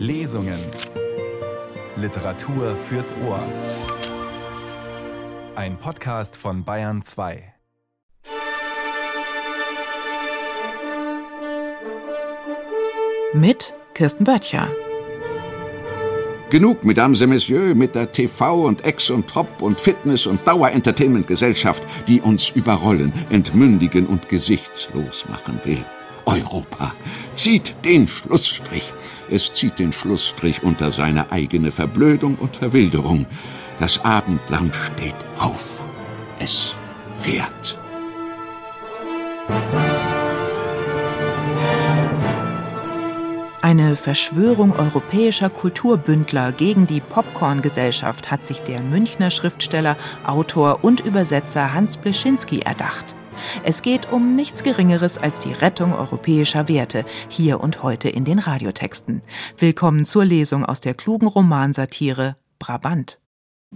Lesungen. Literatur fürs Ohr. Ein Podcast von Bayern 2. Mit Kirsten Böttcher. Genug, Mesdames et Messieurs, mit der TV- und Ex- und Top- und Fitness- und Dauer-Entertainment-Gesellschaft, die uns überrollen, entmündigen und gesichtslos machen will. Europa zieht den Schlussstrich. Es zieht den Schlussstrich unter seine eigene Verblödung und Verwilderung. Das Abendland steht auf. Es fährt. Eine Verschwörung europäischer Kulturbündler gegen die Popcorn-Gesellschaft hat sich der Münchner Schriftsteller, Autor und Übersetzer Hans Bleschinski erdacht. Es geht um nichts Geringeres als die Rettung europäischer Werte, hier und heute in den Radiotexten. Willkommen zur Lesung aus der klugen Romansatire Brabant.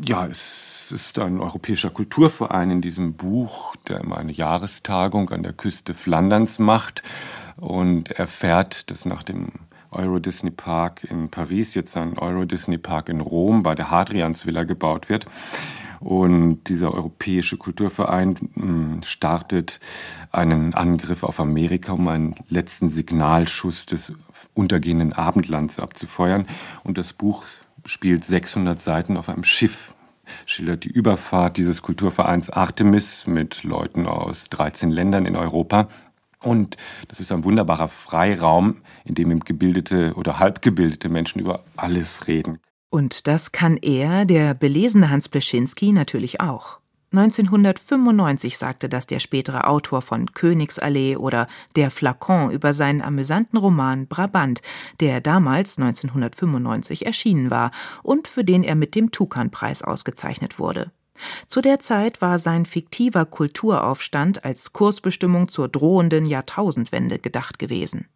Ja, es ist ein europäischer Kulturverein in diesem Buch, der immer eine Jahrestagung an der Küste Flanderns macht und erfährt, dass nach dem Euro Disney Park in Paris jetzt ein Euro Disney Park in Rom bei der Hadriansvilla gebaut wird. Und dieser europäische Kulturverein hm, startet einen Angriff auf Amerika, um einen letzten Signalschuss des untergehenden Abendlands abzufeuern. Und das Buch spielt 600 Seiten auf einem Schiff, schildert die Überfahrt dieses Kulturvereins Artemis mit Leuten aus 13 Ländern in Europa. Und das ist ein wunderbarer Freiraum, in dem gebildete oder halbgebildete Menschen über alles reden. Und das kann er, der belesene Hans Bleschinski, natürlich auch. 1995 sagte das der spätere Autor von Königsallee oder Der Flakon über seinen amüsanten Roman Brabant, der damals 1995 erschienen war und für den er mit dem Tukan-Preis ausgezeichnet wurde. Zu der Zeit war sein fiktiver Kulturaufstand als Kursbestimmung zur drohenden Jahrtausendwende gedacht gewesen.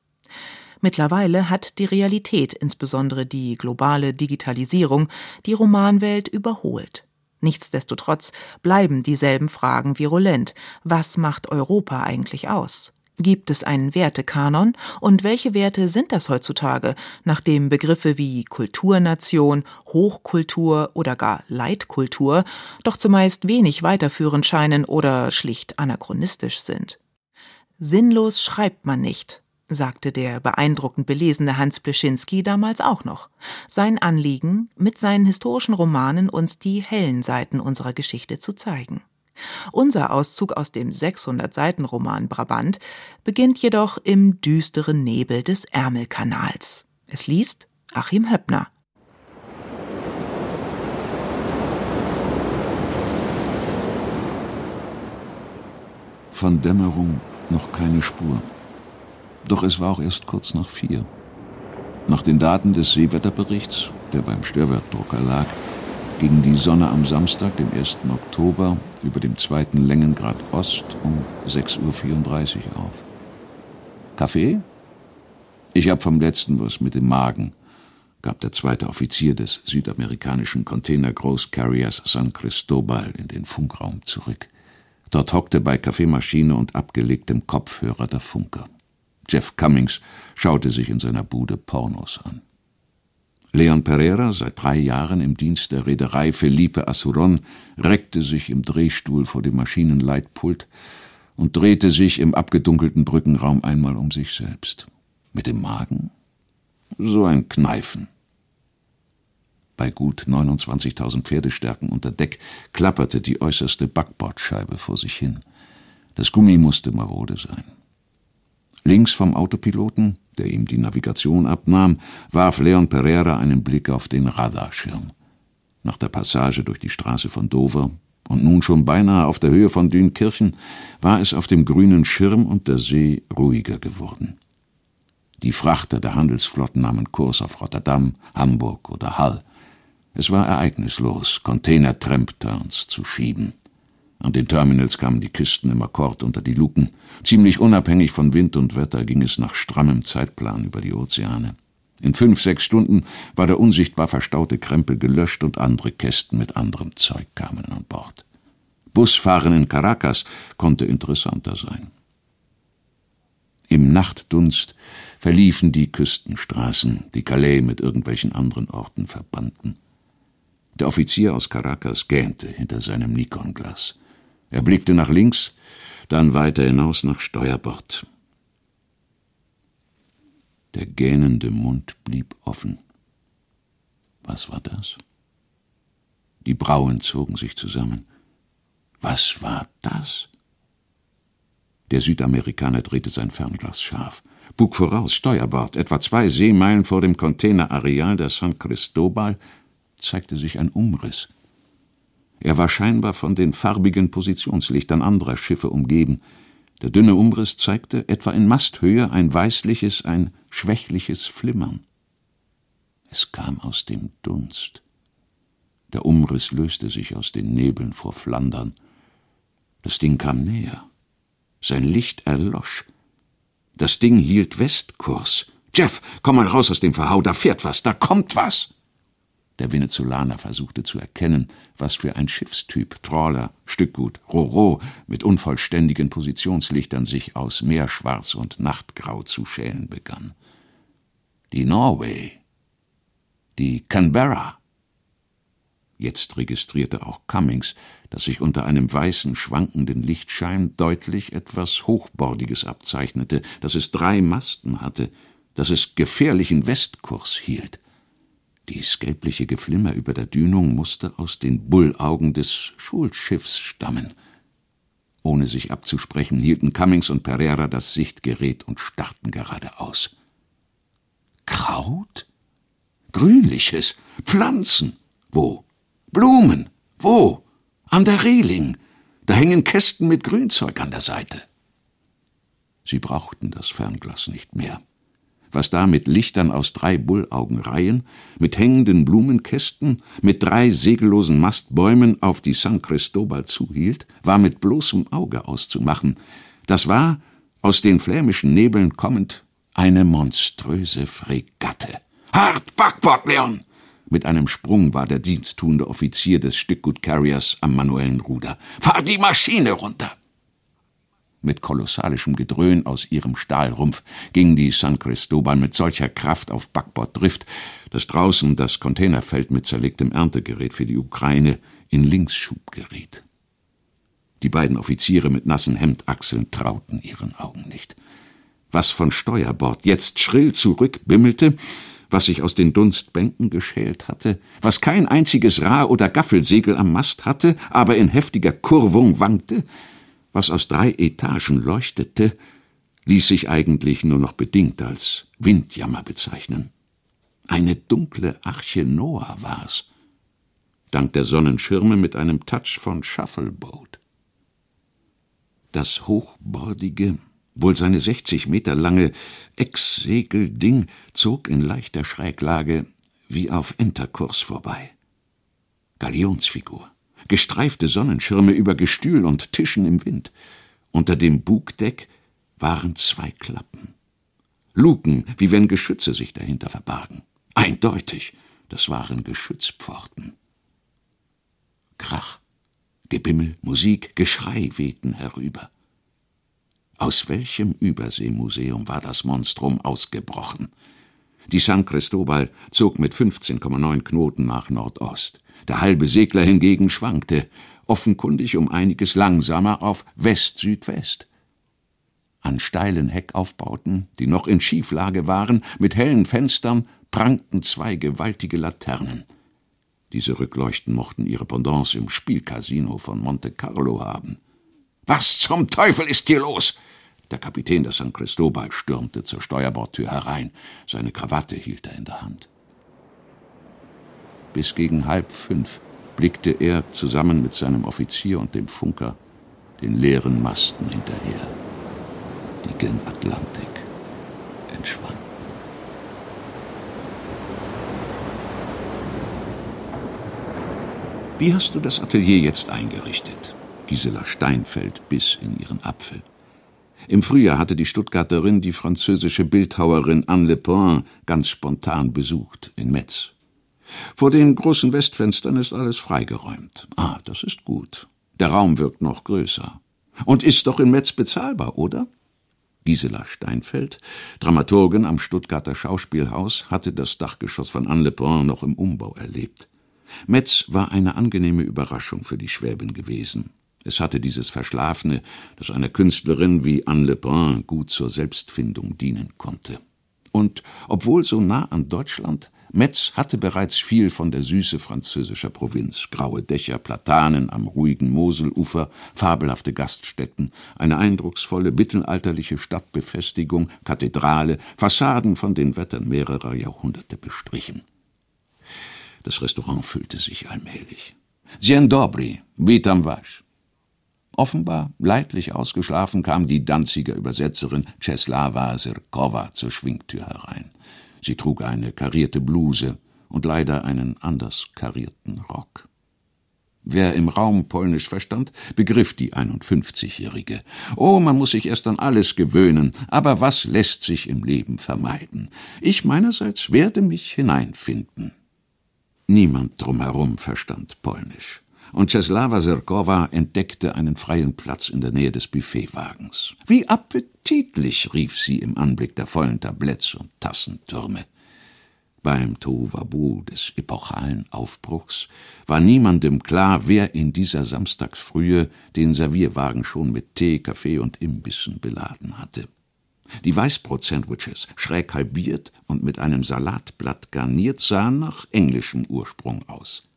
Mittlerweile hat die Realität, insbesondere die globale Digitalisierung, die Romanwelt überholt. Nichtsdestotrotz bleiben dieselben Fragen virulent. Was macht Europa eigentlich aus? Gibt es einen Wertekanon? Und welche Werte sind das heutzutage, nachdem Begriffe wie Kulturnation, Hochkultur oder gar Leitkultur doch zumeist wenig weiterführend scheinen oder schlicht anachronistisch sind? Sinnlos schreibt man nicht, sagte der beeindruckend belesene Hans Pleschinski damals auch noch. Sein Anliegen, mit seinen historischen Romanen uns die hellen Seiten unserer Geschichte zu zeigen. Unser Auszug aus dem 600-Seiten-Roman Brabant beginnt jedoch im düsteren Nebel des Ärmelkanals. Es liest Achim Höppner. Von Dämmerung noch keine Spur. Doch es war auch erst kurz nach vier. Nach den Daten des Seewetterberichts, der beim Störwertdrucker lag, ging die Sonne am Samstag, dem 1. Oktober, über dem zweiten Längengrad Ost um 6.34 Uhr auf. Kaffee? Ich hab vom letzten was mit dem Magen, gab der zweite Offizier des südamerikanischen Container Großcarriers San Cristobal in den Funkraum zurück. Dort hockte bei Kaffeemaschine und abgelegtem Kopfhörer der Funker. Jeff Cummings schaute sich in seiner Bude Pornos an. Leon Pereira, seit drei Jahren im Dienst der Reederei Felipe Assuron, reckte sich im Drehstuhl vor dem Maschinenleitpult und drehte sich im abgedunkelten Brückenraum einmal um sich selbst. Mit dem Magen? So ein Kneifen. Bei gut 29.000 Pferdestärken unter Deck klapperte die äußerste Backbordscheibe vor sich hin. Das Gummi musste marode sein. Links vom Autopiloten, der ihm die Navigation abnahm, warf Leon Pereira einen Blick auf den Radarschirm. Nach der Passage durch die Straße von Dover und nun schon beinahe auf der Höhe von Dünkirchen war es auf dem grünen Schirm und der See ruhiger geworden. Die Frachter der Handelsflotten nahmen Kurs auf Rotterdam, Hamburg oder Hall. Es war ereignislos, Container-Tramp-Turns zu schieben. An den Terminals kamen die Kisten im Akkord unter die Luken. Ziemlich unabhängig von Wind und Wetter ging es nach strammem Zeitplan über die Ozeane. In fünf, sechs Stunden war der unsichtbar verstaute Krempel gelöscht und andere Kästen mit anderem Zeug kamen an Bord. Busfahren in Caracas konnte interessanter sein. Im Nachtdunst verliefen die Küstenstraßen, die Calais mit irgendwelchen anderen Orten verbanden. Der Offizier aus Caracas gähnte hinter seinem Nikonglas. Er blickte nach links, dann weiter hinaus nach Steuerbord. Der gähnende Mund blieb offen. Was war das? Die Brauen zogen sich zusammen. Was war das? Der Südamerikaner drehte sein Fernglas scharf. Bug voraus, Steuerbord, etwa zwei Seemeilen vor dem Containerareal der San Cristobal, zeigte sich ein Umriss. Er war scheinbar von den farbigen Positionslichtern anderer Schiffe umgeben. Der dünne Umriss zeigte etwa in Masthöhe ein weißliches, ein schwächliches Flimmern. Es kam aus dem Dunst. Der Umriss löste sich aus den Nebeln vor Flandern. Das Ding kam näher. Sein Licht erlosch. Das Ding hielt Westkurs. Jeff, komm mal raus aus dem Verhau, da fährt was, da kommt was. Der Venezolaner versuchte zu erkennen, was für ein Schiffstyp, Trawler, Stückgut, Roro mit unvollständigen Positionslichtern sich aus Meerschwarz und Nachtgrau zu schälen begann. Die Norway, die Canberra. Jetzt registrierte auch Cummings, dass sich unter einem weißen, schwankenden Lichtschein deutlich etwas Hochbordiges abzeichnete, dass es drei Masten hatte, dass es gefährlichen Westkurs hielt. Dies gelbliche Geflimmer über der Dünung musste aus den Bullaugen des Schulschiffs stammen. Ohne sich abzusprechen, hielten Cummings und Pereira das Sichtgerät und starrten geradeaus. Kraut? Grünliches? Pflanzen? Wo? Blumen? Wo? An der Reling. Da hängen Kästen mit Grünzeug an der Seite. Sie brauchten das Fernglas nicht mehr. Was da mit Lichtern aus drei Bullaugenreihen, mit hängenden Blumenkästen, mit drei segellosen Mastbäumen auf die San Cristobal zuhielt, war mit bloßem Auge auszumachen. Das war, aus den flämischen Nebeln kommend, eine monströse Fregatte. Hart Backbord, Leon! Mit einem Sprung war der diensttuende Offizier des Stückgut-Carriers am manuellen Ruder. Fahr die Maschine runter! Mit kolossalischem Gedröhn aus ihrem Stahlrumpf ging die San Cristobal mit solcher Kraft auf Backborddrift, dass draußen das Containerfeld mit zerlegtem Erntegerät für die Ukraine in Linksschub geriet. Die beiden Offiziere mit nassen Hemdachseln trauten ihren Augen nicht. Was von Steuerbord jetzt schrill zurückbimmelte, was sich aus den Dunstbänken geschält hatte, was kein einziges Ra- oder Gaffelsegel am Mast hatte, aber in heftiger Kurvung wankte, was aus drei Etagen leuchtete, ließ sich eigentlich nur noch bedingt als Windjammer bezeichnen. Eine dunkle Arche Noah war's, dank der Sonnenschirme mit einem Touch von Shuffleboat. Das hochbordige, wohl seine 60 Meter lange Ecksegelding zog in leichter Schräglage wie auf Enterkurs vorbei. Galionsfigur, gestreifte Sonnenschirme über Gestühl und Tischen im Wind. Unter dem Bugdeck waren zwei Klappen. Luken, wie wenn Geschütze sich dahinter verbargen. Eindeutig, das waren Geschützpforten. Krach, Gebimmel, Musik, Geschrei wehten herüber. Aus welchem Überseemuseum war das Monstrum ausgebrochen? Die San Cristobal zog mit 15,9 Knoten nach Nordost. Der halbe Segler hingegen schwankte, offenkundig um einiges langsamer auf West-Südwest. An steilen Heckaufbauten, die noch in Schieflage waren, mit hellen Fenstern, prangten zwei gewaltige Laternen. Diese Rückleuchten mochten ihre Pendants im Spielcasino von Monte Carlo haben. Was zum Teufel ist hier los? Der Kapitän der San Cristobal stürmte zur Steuerbordtür herein. Seine Krawatte hielt er in der Hand. Bis gegen halb fünf blickte er zusammen mit seinem Offizier und dem Funker den leeren Masten hinterher, die gen Atlantik entschwanden. Wie hast du das Atelier jetzt eingerichtet? Gisela Steinfeld biss in ihren Apfel. Im Frühjahr hatte die Stuttgarterin die französische Bildhauerin Anne Lepin ganz spontan besucht in Metz. Vor den großen Westfenstern ist alles freigeräumt. Ah, das ist gut. Der Raum wirkt noch größer. Und ist doch in Metz bezahlbar, oder? Gisela Steinfeld, Dramaturgin am Stuttgarter Schauspielhaus, hatte das Dachgeschoss von Anne Le Brun noch im Umbau erlebt. Metz war eine angenehme Überraschung für die Schwäbin gewesen. Es hatte dieses Verschlafene, das einer Künstlerin wie Anne Le Brun gut zur Selbstfindung dienen konnte. Und obwohl so nah an Deutschland, Metz hatte bereits viel von der Süße französischer Provinz, graue Dächer, Platanen am ruhigen Moselufer, fabelhafte Gaststätten, eine eindrucksvolle mittelalterliche Stadtbefestigung, Kathedrale, Fassaden von den Wettern mehrerer Jahrhunderte bestrichen. Das Restaurant füllte sich allmählich. Dzień dobry, witam was. Offenbar leidlich ausgeschlafen kam die Danziger Übersetzerin Czeslawa Sirkova zur Schwingtür herein. Sie trug eine karierte Bluse und leider einen anders karierten Rock. Wer im Raum Polnisch verstand, begriff die 51-Jährige. Oh, man muss sich erst an alles gewöhnen, aber was lässt sich im Leben vermeiden? Ich meinerseits werde mich hineinfinden. Niemand drumherum verstand Polnisch und Czeslawa Sirkowa entdeckte einen freien Platz in der Nähe des Buffetwagens. Wie appetitlich, rief sie im Anblick der vollen Tabletts und Tassentürme. Beim Tohuwabu des epochalen Aufbruchs war niemandem klar, wer in dieser Samstagsfrühe den Servierwagen schon mit Tee, Kaffee und Imbissen beladen hatte. Die Weißbrot-Sandwiches, schräg halbiert und mit einem Salatblatt garniert, sahen nach englischem Ursprung aus.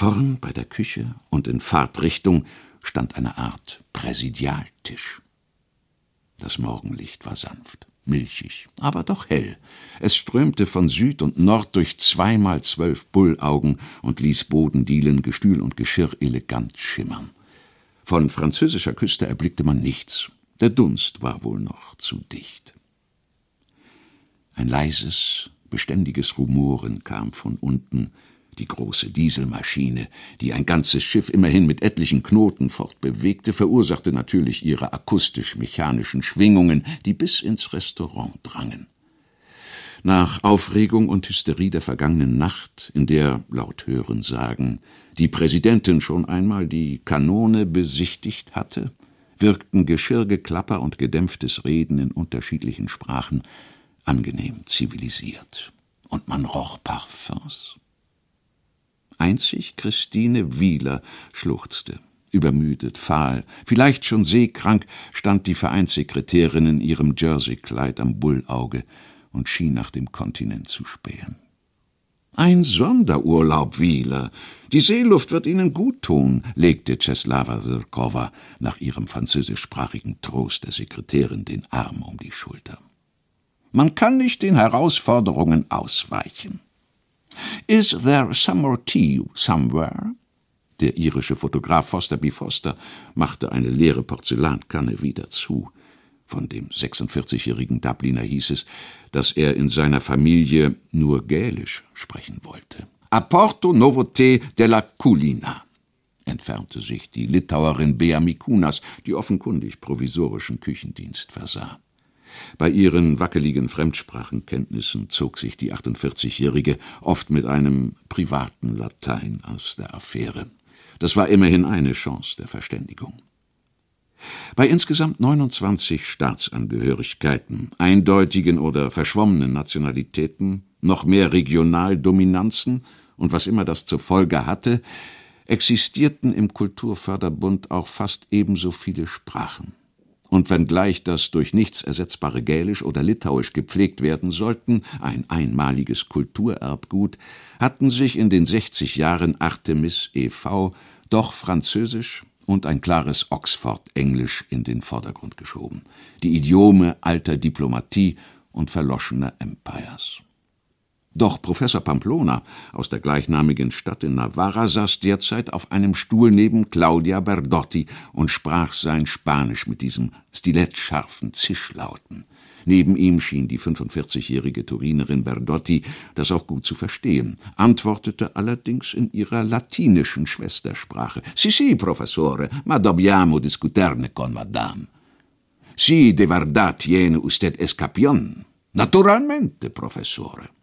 Vorn bei der Küche und in Fahrtrichtung stand eine Art Präsidialtisch. Das Morgenlicht war sanft, milchig, aber doch hell. Es strömte von Süd und Nord durch zweimal zwölf Bullaugen und ließ Bodendielen, Gestühl und Geschirr elegant schimmern. Von französischer Küste erblickte man nichts. Der Dunst war wohl noch zu dicht. Ein leises, beständiges Rumoren kam von unten, die große Dieselmaschine, die ein ganzes Schiff immerhin mit etlichen Knoten fortbewegte, verursachte natürlich ihre akustisch-mechanischen Schwingungen, die bis ins Restaurant drangen. Nach Aufregung und Hysterie der vergangenen Nacht, in der, laut Hören sagen, die Präsidentin schon einmal die Kanone besichtigt hatte, wirkten Geschirrgeklapper und gedämpftes Reden in unterschiedlichen Sprachen angenehm zivilisiert. Und man roch Parfums. Einzig Christine Wieler schluchzte. Übermüdet, fahl, vielleicht schon seekrank, stand die Vereinssekretärin in ihrem Jerseykleid am Bullauge und schien nach dem Kontinent zu spähen. Ein Sonderurlaub, Wieler. Die Seeluft wird Ihnen gut tun, legte Czeslawa Sirkova nach ihrem französischsprachigen Trost der Sekretärin den Arm um die Schulter. Man kann nicht den Herausforderungen ausweichen. Is there some more tea somewhere? Der irische Fotograf Foster B. Foster machte eine leere Porzellankanne wieder zu. Von dem 46-jährigen Dubliner hieß es, dass er in seiner Familie nur Gälisch sprechen wollte. Apporto novote della culina, entfernte sich die Litauerin Bea Mikunas, die offenkundig provisorischen Küchendienst versah. Bei ihren wackeligen Fremdsprachenkenntnissen zog sich die 48-Jährige oft mit einem privaten Latein aus der Affäre. Das war immerhin eine Chance der Verständigung. Bei insgesamt 29 Staatsangehörigkeiten, eindeutigen oder verschwommenen Nationalitäten, noch mehr Regionaldominanzen und was immer das zur Folge hatte, existierten im Kulturförderbund auch fast ebenso viele Sprachen und wenngleich das durch nichts ersetzbare Gälisch oder Litauisch gepflegt werden sollten, ein einmaliges Kulturerbgut, hatten sich in den 60 Jahren Artemis e.V. doch Französisch und ein klares Oxford-Englisch in den Vordergrund geschoben, die Idiome alter Diplomatie und verloschener Empires. Doch Professor Pamplona aus der gleichnamigen Stadt in Navarra saß derzeit auf einem Stuhl neben Claudia Berdotti und sprach sein Spanisch mit diesem stilettscharfen Zischlauten. Neben ihm schien die 45-jährige Turinerin Berdotti das auch gut zu verstehen, antwortete allerdings in ihrer latinischen Schwestersprache. Si, si, Professore, ma dobbiamo discuterne con Madame. Si de verdad tiene usted escapión. Naturalmente, Professore.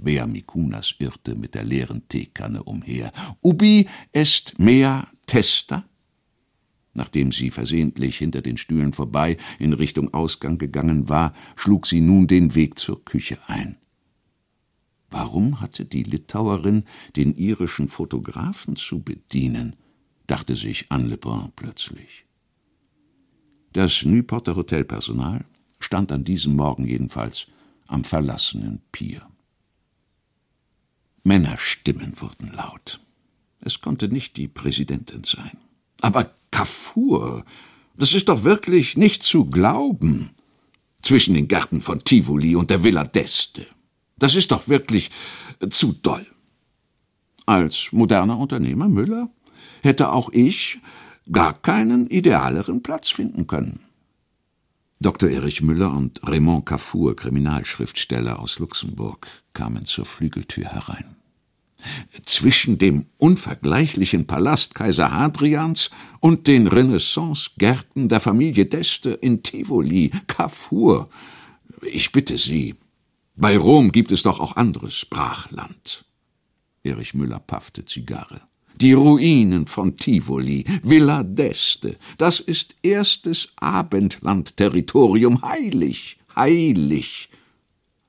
Bea Mikunas irrte mit der leeren Teekanne umher. Ubi est mea testa? Nachdem sie versehentlich hinter den Stühlen vorbei in Richtung Ausgang gegangen war, schlug sie nun den Weg zur Küche ein. Warum hatte die Litauerin den irischen Fotografen zu bedienen? dachte sich Anne Le Brun plötzlich. Das Newporter Hotelpersonal stand an diesem Morgen jedenfalls am verlassenen Pier. Männerstimmen wurden laut. Es konnte nicht die Präsidentin sein. Aber Kafur, das ist doch wirklich nicht zu glauben. Zwischen den Gärten von Tivoli und der Villa d'Este. Das ist doch wirklich zu doll. Als moderner Unternehmer Müller hätte auch ich gar keinen idealeren Platz finden können. Dr. Erich Müller und Raymond Cafour, Kriminalschriftsteller aus Luxemburg, kamen zur Flügeltür herein. Zwischen dem unvergleichlichen Palast Kaiser Hadrians und den Renaissance-Gärten der Familie d'Este in Tivoli, Cafour. Ich bitte Sie, bei Rom gibt es doch auch anderes Brachland. Erich Müller paffte Zigarre. Die Ruinen von Tivoli, Villa d'Este, das ist erstes Abendlandterritorium, heilig, heilig.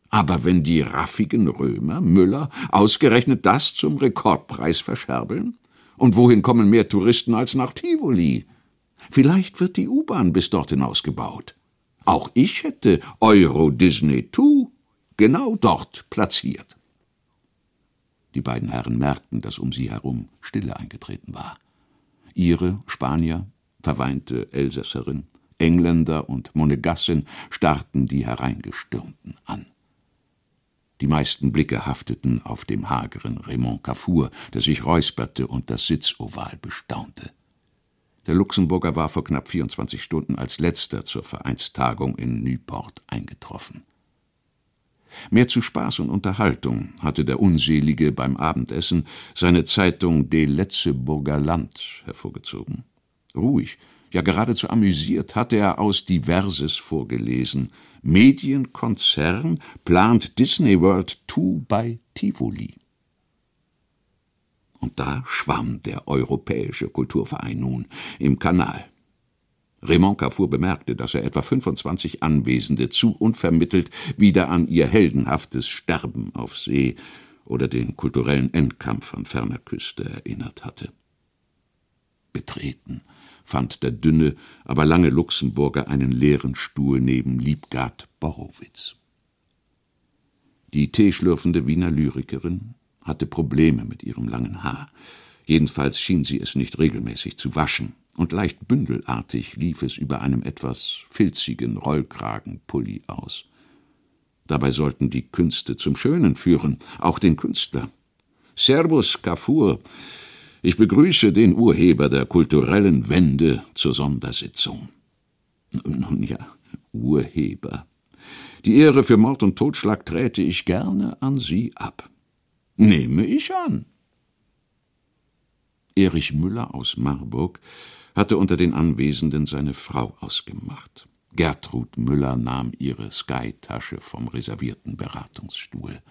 Aber wenn die raffigen Römer, Müller, ausgerechnet das zum Rekordpreis verscherbeln? Und wohin kommen mehr Touristen als nach Tivoli? Vielleicht wird die U-Bahn bis dorthin ausgebaut. Auch ich hätte Euro Disney 2 genau dort platziert. Die beiden Herren merkten, dass um sie herum Stille eingetreten war. Ihre Spanier, verweinte Elsässerin, Engländer und Monegassin starrten die Hereingestürmten an. Die meisten Blicke hafteten auf dem hageren Raymond Cafour, der sich räusperte und das Sitzoval bestaunte. Der Luxemburger war vor knapp 24 Stunden als letzter zur Vereinstagung in Newport eingetroffen. Mehr zu Spaß und Unterhaltung hatte der Unselige beim Abendessen seine Zeitung De Letzeburger Land hervorgezogen. Ruhig, ja geradezu amüsiert hatte er aus Diverses vorgelesen. Medienkonzern plant Disney World 2 bei Tivoli. Und da schwamm der Europäische Kulturverein nun im Kanal. Raymond Carrefour bemerkte, dass er etwa 25 Anwesende zu unvermittelt wieder an ihr heldenhaftes Sterben auf See oder den kulturellen Endkampf an ferner Küste erinnert hatte. Betreten fand der dünne, aber lange Luxemburger einen leeren Stuhl neben Liebgard Borowitz. Die teeschlürfende Wiener Lyrikerin hatte Probleme mit ihrem langen Haar. Jedenfalls schien sie es nicht regelmäßig zu waschen und leicht bündelartig lief es über einem etwas filzigen Rollkragenpulli aus. Dabei sollten die Künste zum Schönen führen, auch den Künstler. Servus, Kafur. Ich begrüße den Urheber der kulturellen Wende zur Sondersitzung. Nun ja, Urheber. Die Ehre für Mord und Totschlag träte ich gerne an Sie ab. Nehme ich an. Erich Müller aus Marburg hatte unter den Anwesenden seine Frau ausgemacht. Gertrud Müller nahm ihre Sky-Tasche vom reservierten Beratungsstuhl.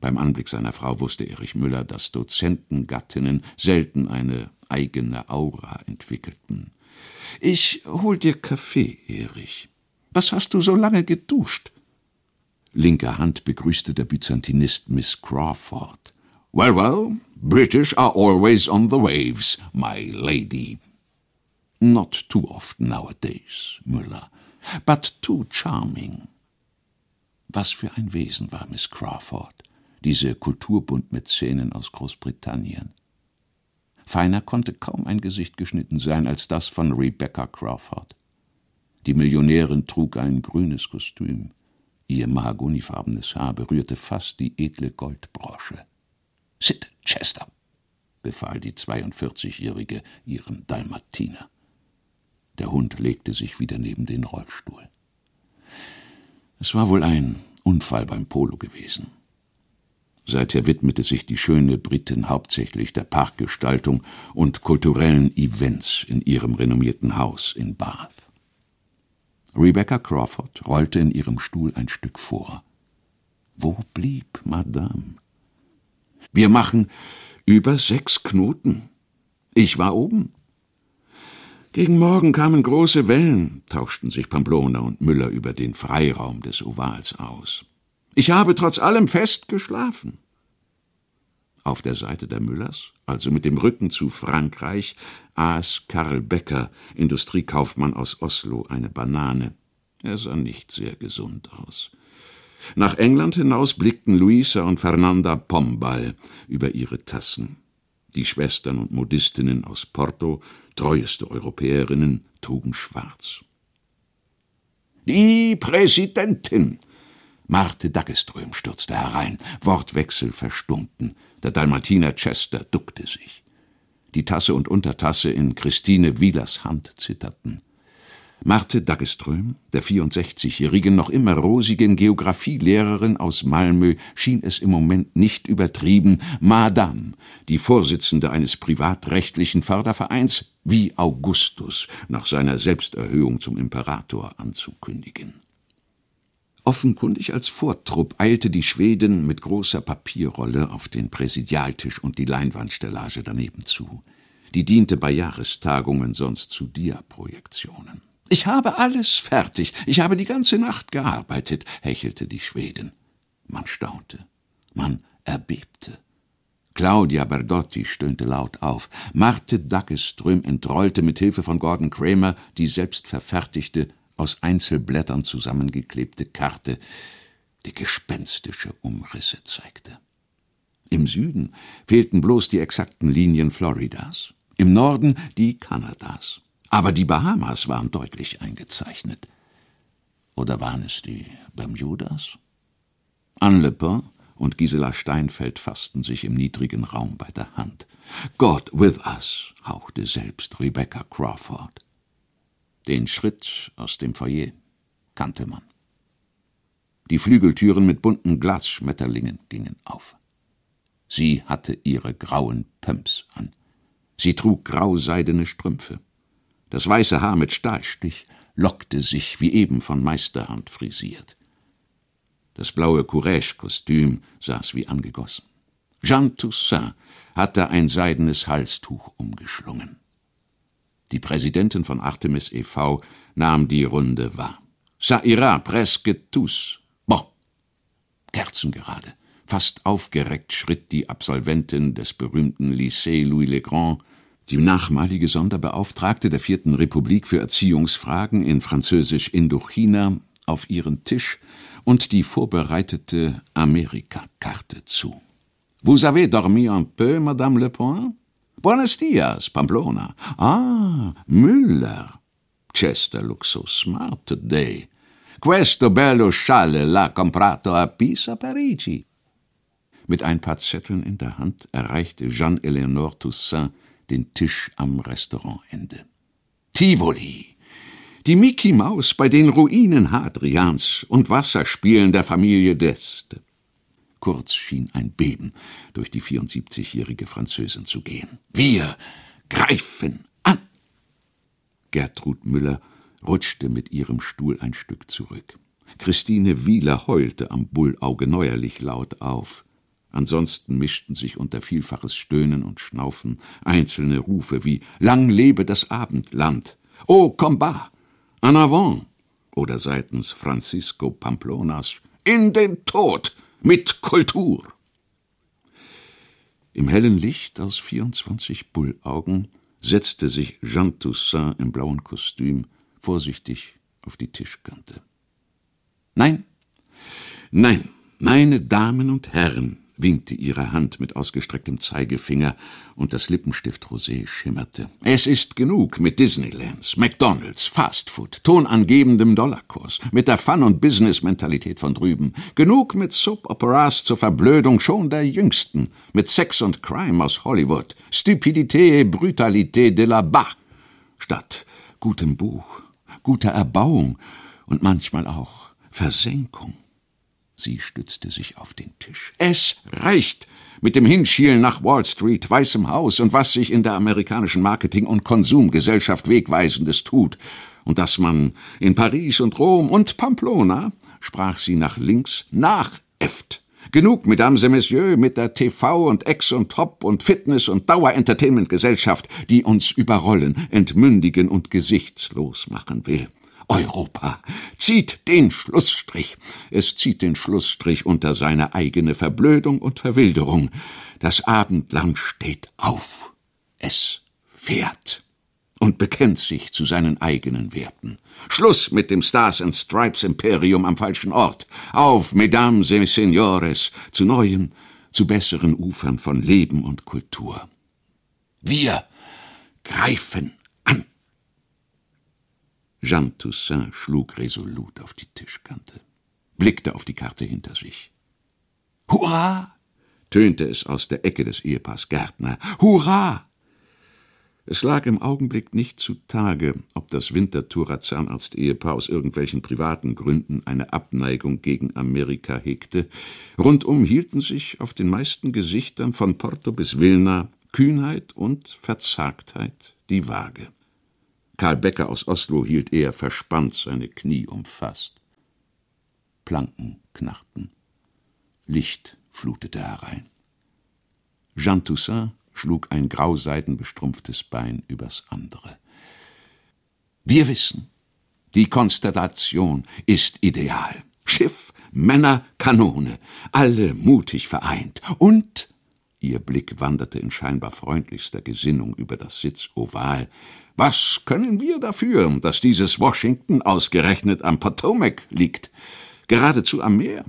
Beim Anblick seiner Frau wusste Erich Müller, dass Dozentengattinnen selten eine eigene Aura entwickelten. Ich hol dir Kaffee, Erich. Was hast du so lange geduscht? Linker Hand begrüßte der Byzantinist Miss Crawford. Well, well, British are always on the waves, my lady. Not too often nowadays, Müller, but too charming. Was für ein Wesen war Miss Crawford, diese Kulturbundmäzenin aus Großbritannien. Feiner konnte kaum ein Gesicht geschnitten sein als das von Rebecca Crawford. Die Millionärin trug ein grünes Kostüm. Ihr mahagonifarbenes Haar berührte fast die edle Goldbrosche. Sit, Chester, befahl die 42-Jährige ihrem Dalmatiner. Der Hund legte sich wieder neben den Rollstuhl. Es war wohl ein Unfall beim Polo gewesen. Seither widmete sich die schöne Britin hauptsächlich der Parkgestaltung und kulturellen Events in ihrem renommierten Haus in Bath. Rebecca Crawford rollte in ihrem Stuhl ein Stück vor. Wo blieb Madame? Wir machen über sechs Knoten. Ich war oben. Gegen Morgen kamen große Wellen, tauschten sich Pamplona und Müller über den Freiraum des Ovals aus. Ich habe trotz allem fest geschlafen. Auf der Seite der Müllers, also mit dem Rücken zu Frankreich, aß Karl Becker, Industriekaufmann aus Oslo, eine Banane. Er sah nicht sehr gesund aus. Nach England hinaus blickten Luisa und Fernanda Pombal über ihre Tassen. Die Schwestern und Modistinnen aus Porto, treueste Europäerinnen, trugen schwarz. Die Präsidentin! Marte Daggeström stürzte herein, Wortwechsel verstummten. Der Dalmatiner Chester duckte sich. Die Tasse und Untertasse in Christine Wielers Hand zitterten. Marte Daggeström, der 64-jährigen, noch immer rosigen Geographielehrerin aus Malmö, schien es im Moment nicht übertrieben, Madame, die Vorsitzende eines privatrechtlichen Fördervereins, wie Augustus nach seiner Selbsterhöhung zum Imperator anzukündigen. Offenkundig als Vortrupp eilte die Schwedin mit großer Papierrolle auf den Präsidialtisch und die Leinwandstellage daneben zu. Die diente bei Jahrestagungen sonst zu Diaprojektionen. Ich habe alles fertig. Ich habe die ganze Nacht gearbeitet, hechelte die Schwedin. Man staunte. Man erbebte. Claudia Berdotti stöhnte laut auf. Marte Dackeström entrollte mit Hilfe von Gordon Kramer die selbstverfertigte, aus Einzelblättern zusammengeklebte Karte, die gespenstische Umrisse zeigte. Im Süden fehlten bloß die exakten Linien Floridas, im Norden die Kanadas. Aber die Bahamas waren deutlich eingezeichnet. Oder waren es die Bermudas? Anne Le Pen und Gisela Steinfeld fassten sich im niedrigen Raum bei der Hand. God with us, hauchte selbst Rebecca Crawford. Den Schritt aus dem Foyer kannte man. Die Flügeltüren mit bunten Glasschmetterlingen gingen auf. Sie hatte ihre grauen Pumps an. Sie trug grauseidene Strümpfe. Das weiße Haar mit Stahlstich lockte sich wie eben von Meisterhand frisiert. Das blaue Courage-Kostüm saß wie angegossen. Jean Toussaint hatte ein seidenes Halstuch umgeschlungen. Die Präsidentin von Artemis e.V. nahm die Runde wahr. Ça ira presque tous. Bon. Kerzengerade. Fast aufgereckt schritt die Absolventin des berühmten Lycée Louis le Grand die nachmalige Sonderbeauftragte der Vierten Republik für Erziehungsfragen in Französisch-Indochina auf ihren Tisch und die vorbereitete Amerikakarte zu. Vous avez dormi un peu, Madame Le Point? Buenos dias, Pamplona. Ah, Müller. Chester looks so smart today. Questo bello scialle l'ha comprato a Pisa, Parigi. Mit ein paar Zetteln in der Hand erreichte Jean-Eleonore Toussaint den Tisch am Restaurantende. Tivoli! Die Mickey Maus bei den Ruinen Hadrians und Wasserspielen der Familie d'Este. Kurz schien ein Beben durch die 74-jährige Französin zu gehen. Wir greifen an! Gertrud Müller rutschte mit ihrem Stuhl ein Stück zurück. Christine Wieler heulte am Bullauge neuerlich laut auf. Ansonsten mischten sich unter vielfaches Stöhnen und Schnaufen einzelne Rufe wie Lang lebe das Abendland, Oh combat, en avant oder seitens Francisco Pamplonas In den Tod mit Kultur. Im hellen Licht aus 24 Bullaugen setzte sich Jean Toussaint im blauen Kostüm vorsichtig auf die Tischkante. Nein, nein, meine Damen und Herren, winkte ihre Hand mit ausgestrecktem Zeigefinger und das Lippenstift Rosé schimmerte. Es ist genug mit Disneylands, McDonalds, Fastfood, tonangebendem Dollarkurs, mit der Fun- und Business-Mentalität von drüben. Genug mit Soap-Operas zur Verblödung schon der Jüngsten, mit Sex und Crime aus Hollywood, Stupidité et Brutalité de la bas, statt gutem Buch, guter Erbauung und manchmal auch Versenkung. Sie stützte sich auf den Tisch. Es reicht mit dem Hinschielen nach Wall Street, Weißem Haus und was sich in der amerikanischen Marketing- und Konsumgesellschaft Wegweisendes tut. Und dass man in Paris und Rom und Pamplona, sprach sie nach links, nachäfft, Genug, Mesdames et Messieurs, mit der TV und Ex und Hop und Fitness und Dauer-Entertainment-Gesellschaft, die uns überrollen, entmündigen und gesichtslos machen will. Europa zieht den Schlussstrich. Es zieht den Schlussstrich unter seine eigene Verblödung und Verwilderung. Das Abendland steht auf. Es fährt und bekennt sich zu seinen eigenen Werten. Schluss mit dem Stars and Stripes Imperium am falschen Ort. Auf, Mesdames et Seniores, zu neuen, zu besseren Ufern von Leben und Kultur. Wir greifen. Jean Toussaint schlug resolut auf die Tischkante, blickte auf die Karte hinter sich. Hurra! tönte es aus der Ecke des Ehepaars Gärtner. Hurra! Es lag im Augenblick nicht zutage, ob das Winterthurer Zahnarzt-Ehepaar aus irgendwelchen privaten Gründen eine Abneigung gegen Amerika hegte. Rundum hielten sich auf den meisten Gesichtern von Porto bis Vilna Kühnheit und Verzagtheit die Waage. Karl Becker aus Oslo hielt eher verspannt seine Knie umfasst. Planken knarrten. Licht flutete herein. Jean Toussaint schlug ein grauseidenbestrumpftes Bein übers andere. Wir wissen, die Konstellation ist ideal. Schiff, Männer, Kanone, alle mutig vereint. Und, ihr Blick wanderte in scheinbar freundlichster Gesinnung über das Sitzoval, was können wir dafür, dass dieses Washington ausgerechnet am Potomac liegt? Geradezu am Meer.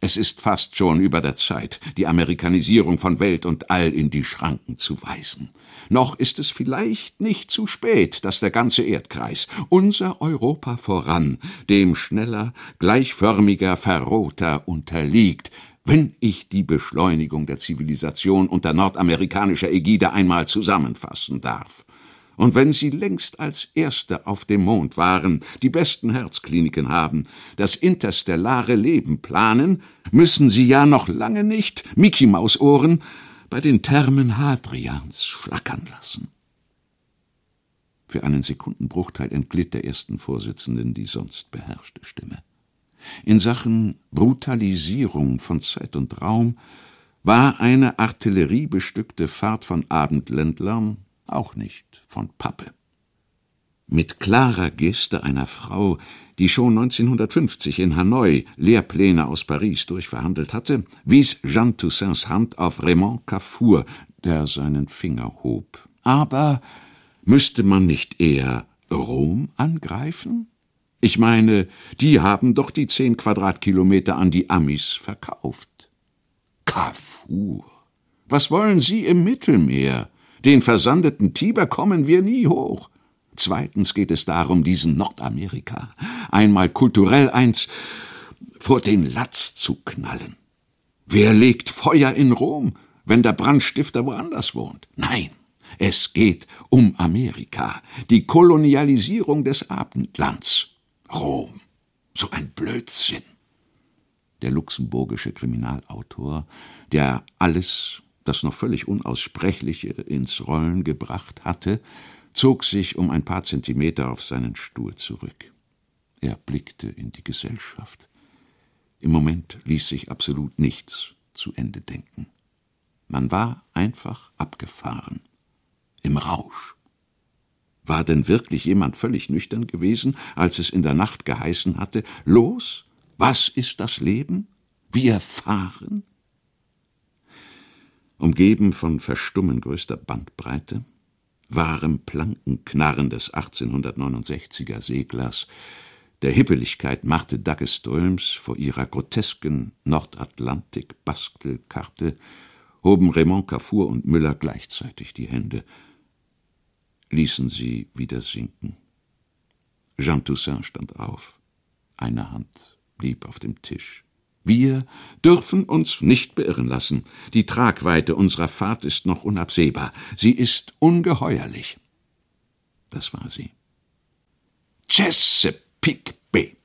Es ist fast schon über der Zeit, die Amerikanisierung von Welt und All in die Schranken zu weisen. Noch ist es vielleicht nicht zu spät, dass der ganze Erdkreis, unser Europa voran, dem schneller, gleichförmiger, verroter unterliegt, wenn ich die Beschleunigung der Zivilisation unter nordamerikanischer Ägide einmal zusammenfassen darf. Und wenn Sie längst als Erste auf dem Mond waren, die besten Herzkliniken haben, das interstellare Leben planen, müssen Sie ja noch lange nicht Mickey Maus Ohren bei den Thermen Hadrians schlackern lassen. Für einen Sekundenbruchteil entglitt der ersten Vorsitzenden die sonst beherrschte Stimme. In Sachen Brutalisierung von Zeit und Raum war eine artilleriebestückte Fahrt von Abendländlern auch nicht von Pappe. Mit klarer Geste einer Frau, die schon 1950 in Hanoi Lehrpläne aus Paris durchverhandelt hatte, wies Jean Toussaints Hand auf Raymond Carrefour, der seinen Finger hob. Aber müsste man nicht eher Rom angreifen? Ich meine, die haben doch die zehn Quadratkilometer an die Amis verkauft. Carrefour. Was wollen Sie im Mittelmeer? Den versandeten Tiber kommen wir nie hoch. Zweitens geht es darum, diesen Nordamerika einmal kulturell eins vor den Latz zu knallen. Wer legt Feuer in Rom, wenn der Brandstifter woanders wohnt? Nein, es geht um Amerika, die Kolonialisierung des Abendlands. Rom, so ein Blödsinn. Der luxemburgische Kriminalautor, der alles das noch völlig Unaussprechliche ins Rollen gebracht hatte, zog sich um ein paar Zentimeter auf seinen Stuhl zurück. Er blickte in die Gesellschaft. Im Moment ließ sich absolut nichts zu Ende denken. Man war einfach abgefahren. Im Rausch. War denn wirklich jemand völlig nüchtern gewesen, als es in der Nacht geheißen hatte, los, was ist das Leben? Wir fahren? umgeben von Verstummen größter Bandbreite, wahrem Plankenknarren des 1869er Seglers, der Hippeligkeit Marthe Daggeströms vor ihrer grotesken Nordatlantik-Bastelkarte hoben Raymond Carrefour und Müller gleichzeitig die Hände, ließen sie wieder sinken. Jean Toussaint stand auf. Eine Hand blieb auf dem Tisch. Wir dürfen uns nicht beirren lassen. Die Tragweite unserer Fahrt ist noch unabsehbar. Sie ist ungeheuerlich. Das war sie. Chesapeake Bay.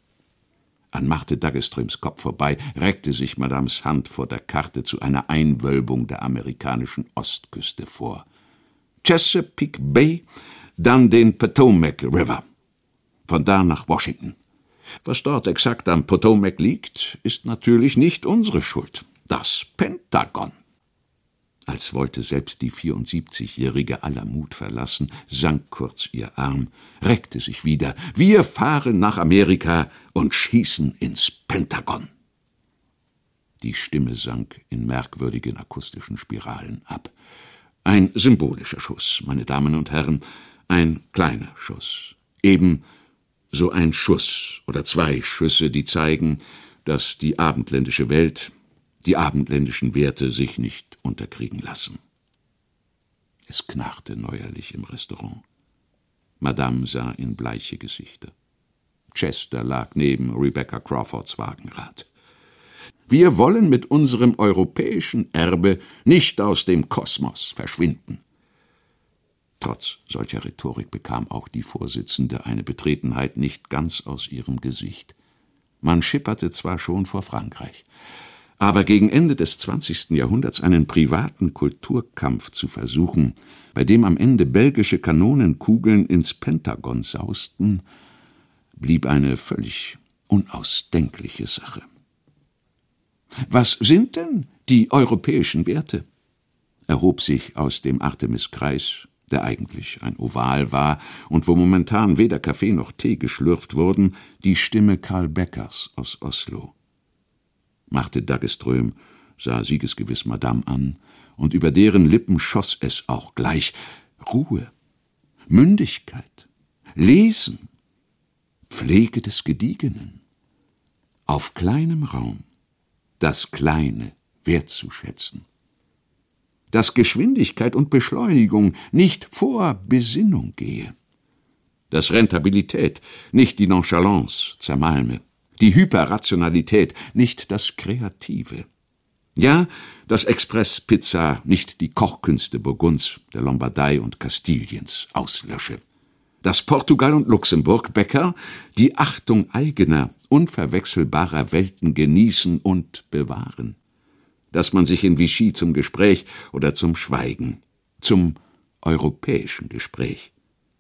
An Marthe Daggeströms Kopf vorbei reckte sich Madames Hand vor der Karte zu einer Einwölbung der amerikanischen Ostküste vor. Chesapeake Bay, dann den Potomac River. Von da nach Washington. Was dort exakt am Potomac liegt, ist natürlich nicht unsere Schuld. das Pentagon. Als wollte selbst die 74-Jährige aller Mut verlassen, sank kurz ihr Arm, reckte sich wieder. Wir fahren nach Amerika und schießen ins Pentagon. Die Stimme sank in merkwürdigen akustischen Spiralen ab. Ein symbolischer Schuss, meine Damen und Herren, ein kleiner Schuss. Eben so ein Schuss oder zwei Schüsse, die zeigen, dass die abendländische Welt, die abendländischen Werte sich nicht unterkriegen lassen. Es knarrte neuerlich im Restaurant. Madame sah in bleiche Gesichter. Chester lag neben Rebecca Crawfords Wagenrad. Wir wollen mit unserem europäischen Erbe nicht aus dem Kosmos verschwinden. Trotz solcher Rhetorik bekam auch die Vorsitzende eine Betretenheit nicht ganz aus ihrem Gesicht. Man schipperte zwar schon vor Frankreich, aber gegen Ende des 20. Jahrhunderts einen privaten Kulturkampf zu versuchen, bei dem am Ende belgische Kanonenkugeln ins Pentagon sausten, blieb eine völlig unausdenkliche Sache. Was sind denn die europäischen Werte? erhob sich aus dem Artemiskreis, der eigentlich ein Oval war und wo momentan weder Kaffee noch Tee geschlürft wurden, die Stimme Karl Beckers aus Oslo. Machte Daggeström, sah siegesgewiss Madame an, und über deren Lippen schoss es auch gleich. Ruhe, Mündigkeit, Lesen, Pflege des Gediegenen, auf kleinem Raum das Kleine wertzuschätzen, dass Geschwindigkeit und Beschleunigung nicht vor Besinnung gehe, dass Rentabilität nicht die Nonchalance zermalme, die Hyperrationalität, nicht das Kreative. Ja, dass Expresspizza nicht die Kochkünste Burgunds, der Lombardei und Kastiliens auslösche. Dass Portugal und Luxemburg Bäcker die Achtung eigener, unverwechselbarer Welten genießen und bewahren. Dass man sich in Vichy zum Gespräch oder zum Schweigen, zum europäischen Gespräch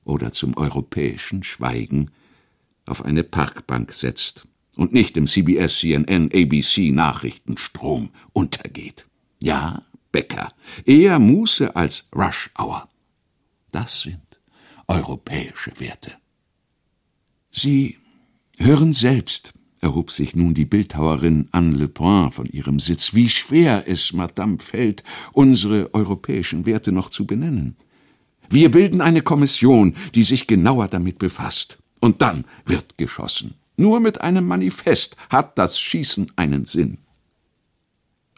oder zum europäischen Schweigen auf eine Parkbank setzt und nicht im CBS, CNN, ABC Nachrichtenstrom untergeht. Ja, Becker, eher Muße als Rush Hour. Das sind europäische Werte. Sie hören selbst, erhob sich nun die Bildhauerin Anne Le Pen von ihrem Sitz, wie schwer es Madame fällt, unsere europäischen Werte noch zu benennen. Wir bilden eine Kommission, die sich genauer damit befasst. Und dann wird geschossen. Nur mit einem Manifest hat das Schießen einen Sinn.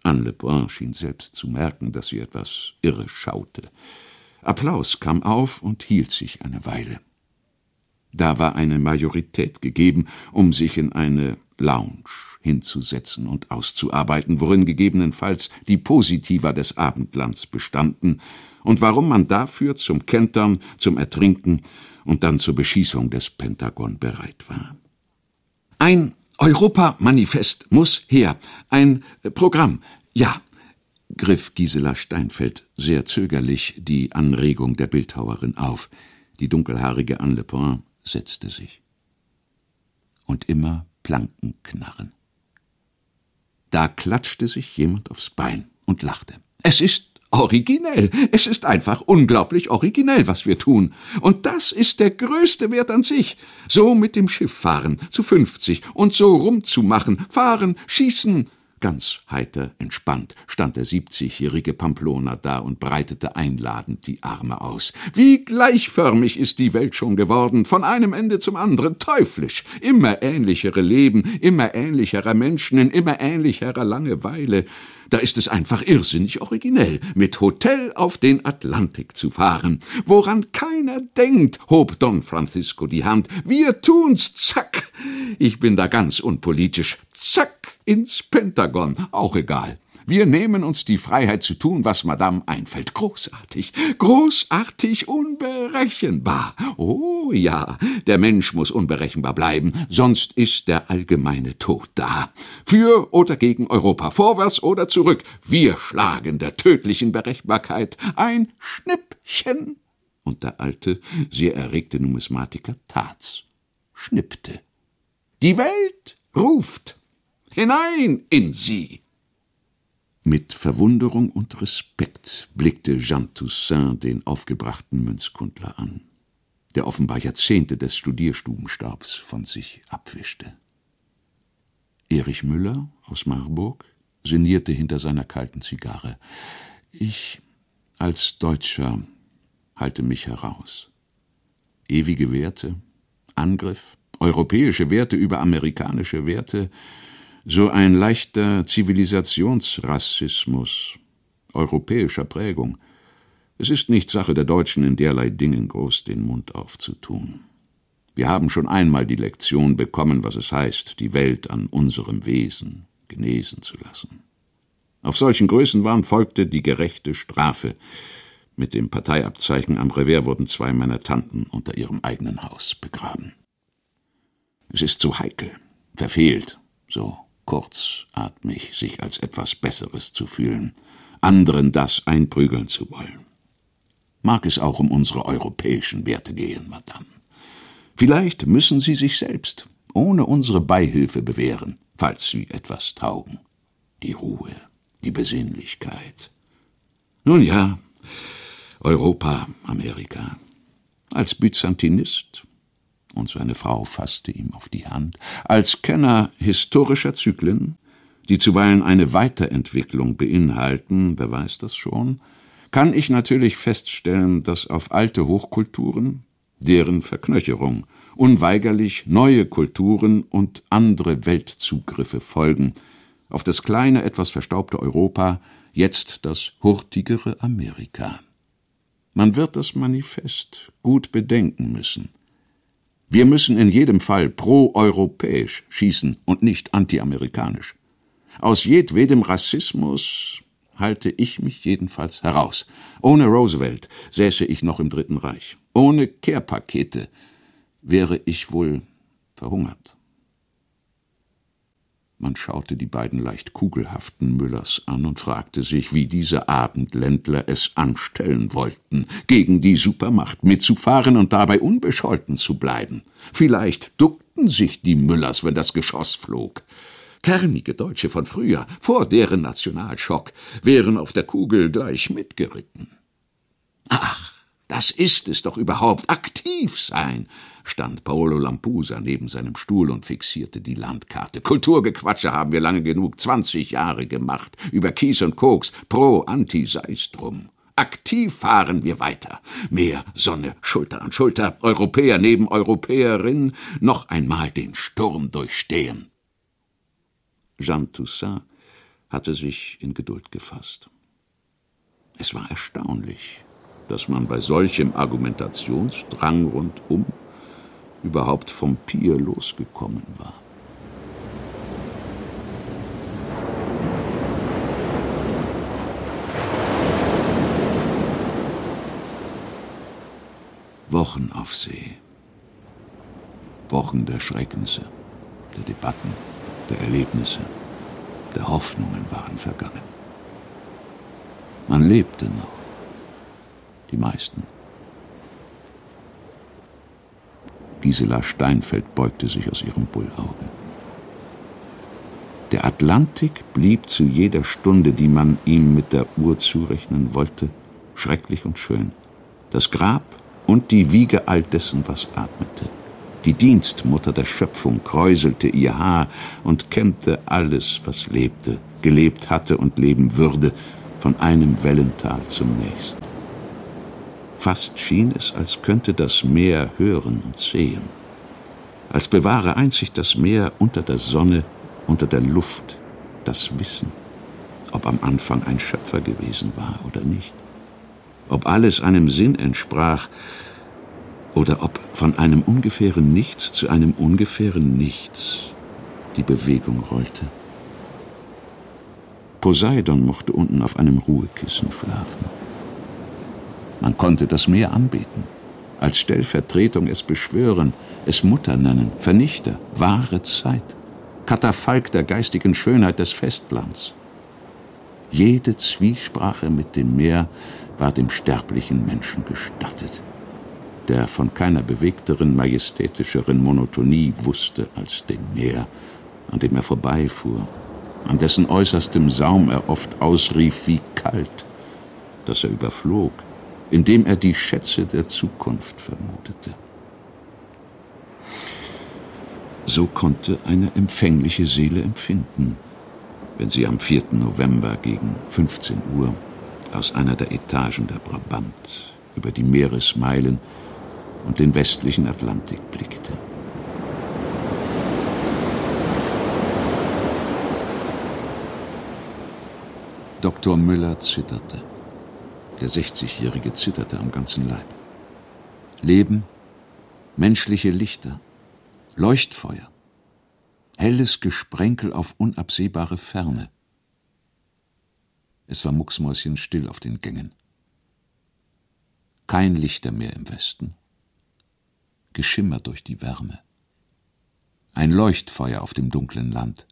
Anne Le Brun schien selbst zu merken, dass sie etwas irre schaute. Applaus kam auf und hielt sich eine Weile. Da war eine Majorität gegeben, um sich in eine Lounge hinzusetzen und auszuarbeiten, worin gegebenenfalls die Positiva des Abendlands bestanden und warum man dafür zum Kentern, zum Ertrinken und dann zur Beschießung des Pentagon bereit war. Ein Europamanifest muss her. Ein Programm. Ja, griff Gisela Steinfeld sehr zögerlich die Anregung der Bildhauerin auf. Die dunkelhaarige Anne Le Pen setzte sich. Und immer Plankenknarren. Da klatschte sich jemand aufs Bein und lachte. Es ist originell. Es ist einfach unglaublich originell, was wir tun. Und das ist der größte Wert an sich. So mit dem Schiff fahren, zu fünfzig, und so rumzumachen, fahren, schießen. Ganz heiter, entspannt stand der siebzigjährige Pamplona da und breitete einladend die Arme aus. Wie gleichförmig ist die Welt schon geworden, von einem Ende zum anderen, teuflisch. Immer ähnlichere Leben, immer ähnlicherer Menschen in immer ähnlicherer Langeweile. Da ist es einfach irrsinnig originell, mit Hotel auf den Atlantik zu fahren. Woran keiner denkt, hob Don Francisco die Hand. Wir tun's, zack. Ich bin da ganz unpolitisch. Zack, ins Pentagon. Auch egal. Wir nehmen uns die Freiheit zu tun, was Madame einfällt. Großartig, großartig, unberechenbar. Oh ja, der Mensch muss unberechenbar bleiben, sonst ist der allgemeine Tod da. Für oder gegen Europa, vorwärts oder zurück. Wir schlagen der tödlichen Berechenbarkeit ein Schnippchen. Und der alte, sehr erregte Numismatiker tat's, schnippte. Die Welt ruft hinein in sie. Mit Verwunderung und Respekt blickte Jean Toussaint den aufgebrachten Münzkundler an, der offenbar Jahrzehnte des Studierstubenstaubs von sich abwischte. Erich Müller aus Marburg sinnierte hinter seiner kalten Zigarre. Ich als Deutscher halte mich heraus. Ewige Werte, Angriff, europäische Werte über amerikanische Werte, so ein leichter Zivilisationsrassismus europäischer Prägung. Es ist nicht Sache der Deutschen, in derlei Dingen groß den Mund aufzutun. Wir haben schon einmal die Lektion bekommen, was es heißt, die Welt an unserem Wesen genesen zu lassen. Auf solchen Größenwahn folgte die gerechte Strafe. Mit dem Parteiabzeichen am Revers wurden zwei meiner Tanten unter ihrem eigenen Haus begraben. Es ist zu heikel, verfehlt, so kurzatmig sich als etwas Besseres zu fühlen, anderen das einprügeln zu wollen. Mag es auch um unsere europäischen Werte gehen, Madame. Vielleicht müssen sie sich selbst ohne unsere Beihilfe bewähren, falls sie etwas taugen. Die Ruhe, die Besinnlichkeit. Nun ja, Europa, Amerika. Als Byzantinist und seine Frau fasste ihm auf die Hand, als Kenner historischer Zyklen, die zuweilen eine Weiterentwicklung beinhalten, wer weiß das schon, kann ich natürlich feststellen, dass auf alte Hochkulturen, deren Verknöcherung, unweigerlich neue Kulturen und andere Weltzugriffe folgen, auf das kleine, etwas verstaubte Europa, jetzt das hurtigere Amerika. Man wird das Manifest gut bedenken müssen. Wir müssen in jedem Fall pro-europäisch schießen und nicht anti-amerikanisch. Aus jedwedem Rassismus halte ich mich jedenfalls heraus. Ohne Roosevelt säße ich noch im Dritten Reich. Ohne Kehrpakete wäre ich wohl verhungert. Man schaute die beiden leicht kugelhaften Müllers an und fragte sich, wie diese Abendländler es anstellen wollten, gegen die Supermacht mitzufahren und dabei unbescholten zu bleiben. Vielleicht duckten sich die Müllers, wenn das Geschoss flog. Kernige Deutsche von früher, vor deren Nationalschock, wären auf der Kugel gleich mitgeritten. Ach, das ist es doch überhaupt, aktiv sein, stand Paolo Lampusa neben seinem Stuhl und fixierte die Landkarte. Kulturgequatsche haben wir lange genug, zwanzig Jahre gemacht, über Kies und Koks, pro, anti, sei's drum. Aktiv fahren wir weiter. Meer, Sonne, Schulter an Schulter, Europäer neben Europäerin, noch einmal den Sturm durchstehen. Jean Toussaint hatte sich in Geduld gefasst. Es war erstaunlich, dass man bei solchem Argumentationsdrang rundum überhaupt vom Pier losgekommen war. Wochen auf See. Wochen der Schrecknisse, der Debatten, der Erlebnisse, der Hoffnungen waren vergangen. Man lebte noch. Die meisten. Gisela Steinfeld beugte sich aus ihrem Bullauge. Der Atlantik blieb zu jeder Stunde, die man ihm mit der Uhr zurechnen wollte, schrecklich und schön. Das Grab und die Wiege all dessen, was atmete. Die Dienstmutter der Schöpfung kräuselte ihr Haar und kämmte alles, was lebte, gelebt hatte und leben würde, von einem Wellental zum nächsten. Fast schien es, als könnte das Meer hören und sehen, als bewahre einzig das Meer unter der Sonne, unter der Luft das Wissen, ob am Anfang ein Schöpfer gewesen war oder nicht, ob alles einem Sinn entsprach oder ob von einem ungefähren Nichts zu einem ungefähren Nichts die Bewegung rollte. Poseidon mochte unten auf einem Ruhekissen schlafen. Man konnte das Meer anbeten, als Stellvertretung es beschwören, es Mutter nennen, Vernichter, wahre Zeit, Katafalk der geistigen Schönheit des Festlands. Jede Zwiesprache mit dem Meer war dem sterblichen Menschen gestattet, der von keiner bewegteren, majestätischeren Monotonie wusste als dem Meer, an dem er vorbeifuhr, an dessen äußerstem Saum er oft ausrief wie kalt, das er überflog, indem er die Schätze der Zukunft vermutete. So konnte eine empfängliche Seele empfinden, wenn sie am 4. November gegen 15 Uhr aus einer der Etagen der Brabant über die Meeresmeilen und den westlichen Atlantik blickte. Dr. Müller zitterte. Der 60-Jährige zitterte am ganzen Leib. Leben, menschliche Lichter, Leuchtfeuer, helles Gesprenkel auf unabsehbare Ferne. Es war mucksmäuschenstill auf den Gängen. Kein Lichter mehr im Westen. Geschimmer durch die Wärme. Ein Leuchtfeuer auf dem dunklen Land.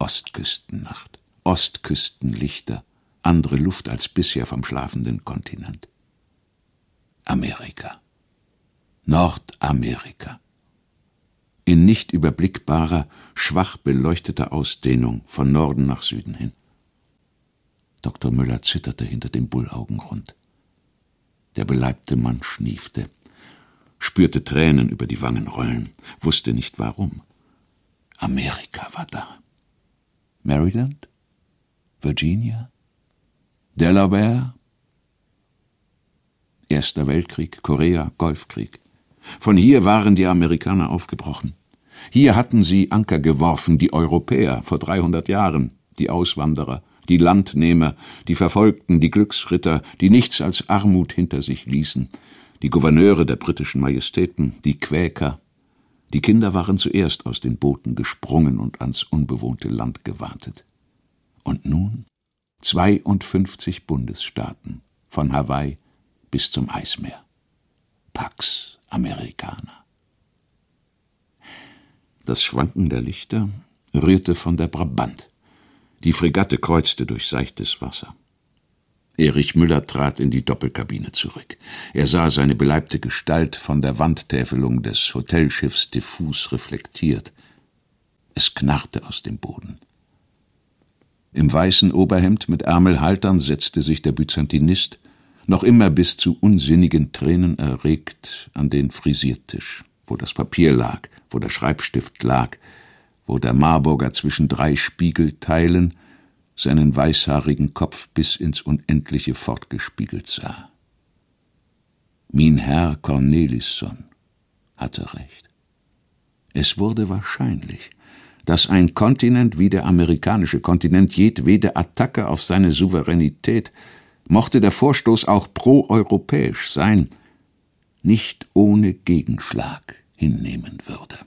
Ostküstennacht, Ostküstenlichter, andere Luft als bisher vom schlafenden Kontinent. Amerika. Nordamerika. In nicht überblickbarer, schwach beleuchteter Ausdehnung von Norden nach Süden hin. Dr. Müller zitterte hinter dem Bullaugenrund. Der beleibte Mann schniefte, spürte Tränen über die Wangen rollen, wusste nicht warum. Amerika war da. Maryland? Virginia? Delaware? Erster Weltkrieg, Korea, Golfkrieg. Von hier waren die Amerikaner aufgebrochen. Hier hatten sie Anker geworfen, die Europäer vor 300 Jahren, die Auswanderer, die Landnehmer, die Verfolgten, die Glücksritter, die nichts als Armut hinter sich ließen, die Gouverneure der britischen Majestäten, die Quäker. Die Kinder waren zuerst aus den Booten gesprungen und ans unbewohnte Land gewartet. Und nun 52 Bundesstaaten, von Hawaii bis zum Eismeer. Pax Americana. Das Schwanken der Lichter rührte von der Brabant. Die Fregatte kreuzte durch seichtes Wasser. Erich Müller trat in die Doppelkabine zurück. Er sah seine beleibte Gestalt von der Wandtäfelung des Hotelschiffs diffus reflektiert. Es knarrte aus dem Boden. Im weißen Oberhemd mit Ärmelhaltern setzte sich der Byzantinist, noch immer bis zu unsinnigen Tränen erregt, an den Frisiertisch, wo das Papier lag, wo der Schreibstift lag, wo der Marburger zwischen drei Spiegelteilen seinen weißhaarigen Kopf bis ins Unendliche fortgespiegelt sah. Min Herr Cornelisson hatte recht. Es wurde wahrscheinlich, dass ein Kontinent wie der amerikanische Kontinent jedwede Attacke auf seine Souveränität, mochte der Vorstoß auch proeuropäisch sein, nicht ohne Gegenschlag hinnehmen würde.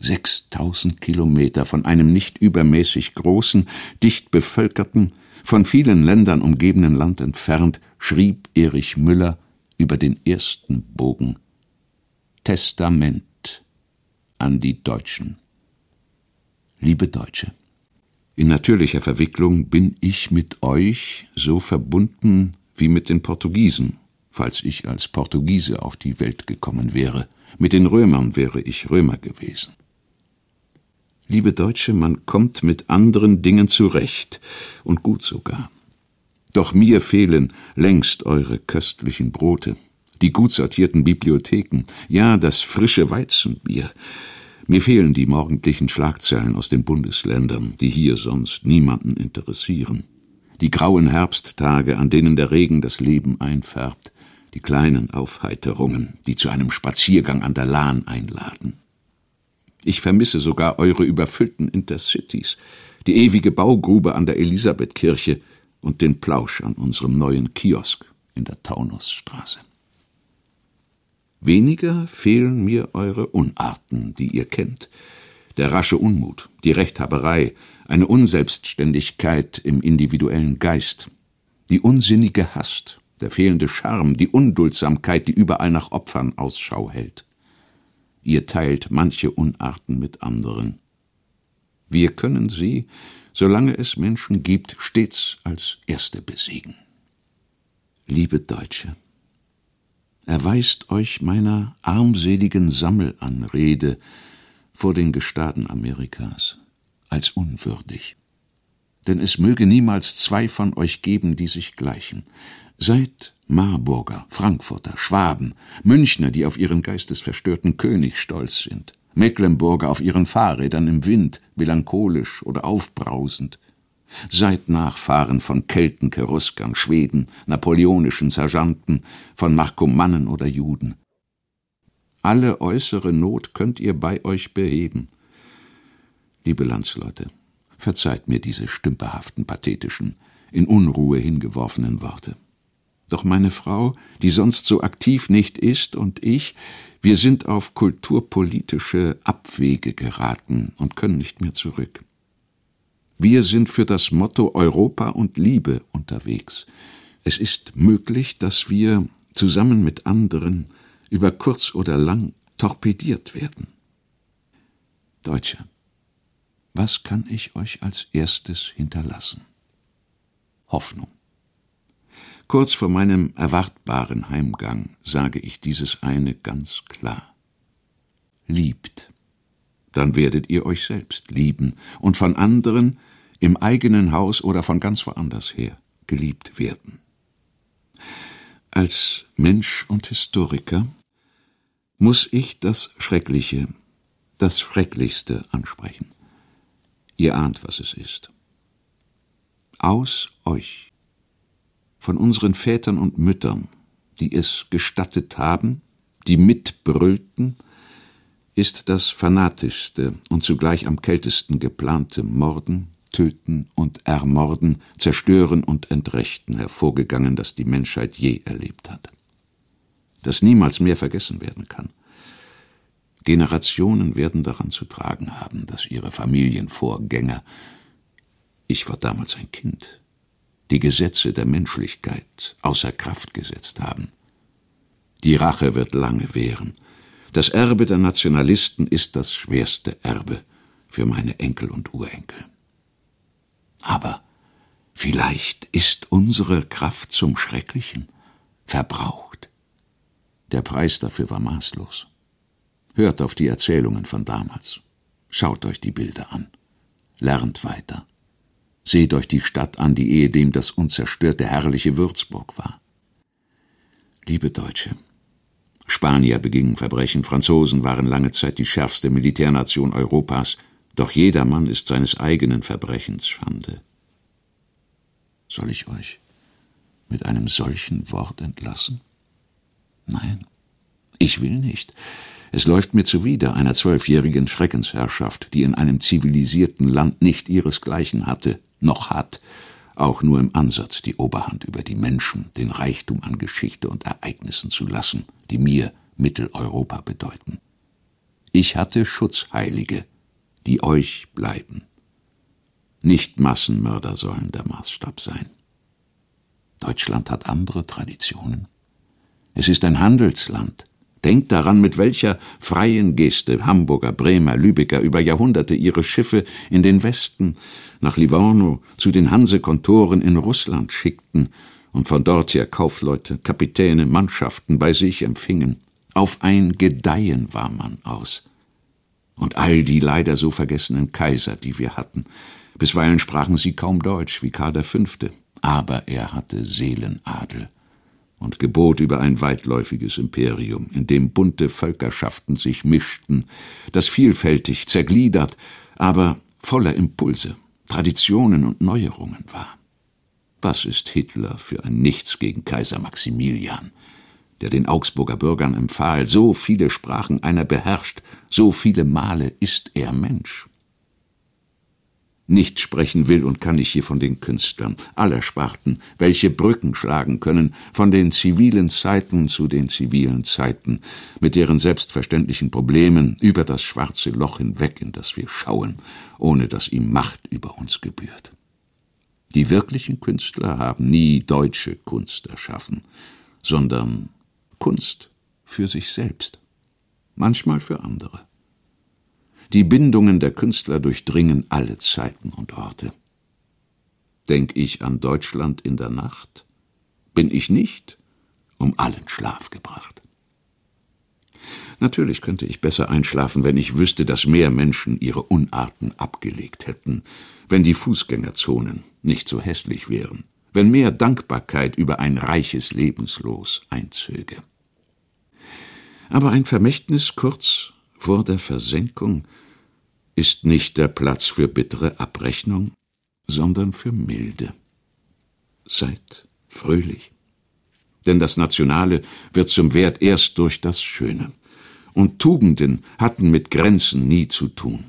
6000 Kilometer von einem nicht übermäßig großen, dicht bevölkerten, von vielen Ländern umgebenen Land entfernt, schrieb Erich Müller über den ersten Bogen Testament an die Deutschen. Liebe Deutsche, in natürlicher Verwicklung bin ich mit euch so verbunden wie mit den Portugiesen, falls ich als Portugiese auf die Welt gekommen wäre. Mit den Römern wäre ich Römer gewesen. Liebe Deutsche, man kommt mit anderen Dingen zurecht, und gut sogar. Doch mir fehlen längst eure köstlichen Brote, die gut sortierten Bibliotheken, ja das frische Weizenbier. Mir fehlen die morgendlichen Schlagzeilen aus den Bundesländern, die hier sonst niemanden interessieren. Die grauen Herbsttage, an denen der Regen das Leben einfärbt, die kleinen Aufheiterungen, die zu einem Spaziergang an der Lahn einladen. Ich vermisse sogar eure überfüllten Intercities, die ewige Baugrube an der Elisabethkirche und den Plausch an unserem neuen Kiosk in der Taunusstraße. Weniger fehlen mir eure Unarten, die ihr kennt. Der rasche Unmut, die Rechthaberei, eine Unselbstständigkeit im individuellen Geist, die unsinnige Hast, der fehlende Charme, die Unduldsamkeit, die überall nach Opfern Ausschau hält. Ihr teilt manche Unarten mit anderen. Wir können sie, solange es Menschen gibt, stets als Erste besiegen. Liebe Deutsche, erweist euch meiner armseligen Sammelanrede vor den Gestaden Amerikas als unwürdig. Denn es möge niemals zwei von euch geben, die sich gleichen. Seid Marburger, Frankfurter, Schwaben, Münchner, die auf ihren geistesverstörten König stolz sind, Mecklenburger auf ihren Fahrrädern im Wind, melancholisch oder aufbrausend. Seid Nachfahren von Kelten, Cheruskern, Schweden, napoleonischen Sergeanten, von Markomannen oder Juden. Alle äußere Not könnt ihr bei euch beheben. Liebe Landsleute, verzeiht mir diese stümperhaften, pathetischen, in Unruhe hingeworfenen Worte. Doch meine Frau, die sonst so aktiv nicht ist, und ich, wir sind auf kulturpolitische Abwege geraten und können nicht mehr zurück. Wir sind für das Motto Europa und Liebe unterwegs. Es ist möglich, dass wir zusammen mit anderen über kurz oder lang torpediert werden. Deutsche, was kann ich euch als erstes hinterlassen? Hoffnung. Kurz vor meinem erwartbaren Heimgang sage ich dieses eine ganz klar. Liebt, dann werdet ihr euch selbst lieben und von anderen im eigenen Haus oder von ganz woanders her geliebt werden. Als Mensch und Historiker muss ich das Schreckliche, das Schrecklichste ansprechen. Ihr ahnt, was es ist. Aus euch, von unseren Vätern und Müttern, die es gestattet haben, die mitbrüllten, ist das fanatischste und zugleich am kältesten geplante Morden, Töten und Ermorden, Zerstören und Entrechten hervorgegangen, das die Menschheit je erlebt hat das niemals mehr vergessen werden kann. Generationen werden daran zu tragen haben, dass ihre Familienvorgänger, ich war damals ein Kind, die Gesetze der Menschlichkeit außer Kraft gesetzt haben. Die Rache wird lange währen. Das Erbe der Nationalisten ist das schwerste Erbe für meine Enkel und Urenkel. Aber vielleicht ist unsere Kraft zum Schrecklichen verbraucht. Der Preis dafür war maßlos. Hört auf die Erzählungen von damals. Schaut euch die Bilder an. Lernt weiter. Seht euch die Stadt an, die ehedem das unzerstörte herrliche Würzburg war. Liebe Deutsche, Spanier begingen Verbrechen, Franzosen waren lange Zeit die schärfste Militärnation Europas, doch jeder Mann ist seines eigenen Verbrechens Schande. Soll ich euch mit einem solchen Wort entlassen? Nein, ich will nicht. Es läuft mir zuwider einer zwölfjährigen Schreckensherrschaft, die in einem zivilisierten Land nicht ihresgleichen hatte, noch hat, auch nur im Ansatz die Oberhand über die Menschen, den Reichtum an Geschichte und Ereignissen zu lassen, die mir Mitteleuropa bedeuten. Ich hatte Schutzheilige, die euch bleiben. Nicht Massenmörder sollen der Maßstab sein. Deutschland hat andere Traditionen. Es ist ein Handelsland. Denkt daran, mit welcher freien Geste Hamburger, Bremer, Lübecker über Jahrhunderte ihre Schiffe in den Westen, nach Livorno, zu den Hansekontoren in Russland schickten und von dort her Kaufleute, Kapitäne, Mannschaften bei sich empfingen. Auf ein Gedeihen war man aus. Und all die leider so vergessenen Kaiser, die wir hatten. Bisweilen sprachen sie kaum Deutsch, wie Karl V., aber er hatte Seelenadel und gebot über ein weitläufiges Imperium, in dem bunte Völkerschaften sich mischten, das vielfältig, zergliedert, aber voller Impulse, Traditionen und Neuerungen war. Was ist Hitler für ein Nichts gegen Kaiser Maximilian, der den Augsburger Bürgern empfahl, so viele Sprachen einer beherrscht, so viele Male ist er Mensch. Nicht sprechen will und kann ich hier von den Künstlern aller Sparten, welche Brücken schlagen können von den zivilen Zeiten zu den zivilen Zeiten, mit deren selbstverständlichen Problemen über das schwarze Loch hinweg, in das wir schauen, ohne dass ihm Macht über uns gebührt. Die wirklichen Künstler haben nie deutsche Kunst erschaffen, sondern Kunst für sich selbst, manchmal für andere. Die Bindungen der Künstler durchdringen alle Zeiten und Orte. Denk ich an Deutschland in der Nacht, bin ich nicht um allen Schlaf gebracht. Natürlich könnte ich besser einschlafen, wenn ich wüsste, dass mehr Menschen ihre Unarten abgelegt hätten, wenn die Fußgängerzonen nicht so hässlich wären, wenn mehr Dankbarkeit über ein reiches Lebenslos einzöge. Aber ein Vermächtnis kurz vor der Versenkung ist nicht der Platz für bittere Abrechnung, sondern für Milde. Seid fröhlich. Denn das Nationale wird zum Wert erst durch das Schöne. Und Tugenden hatten mit Grenzen nie zu tun.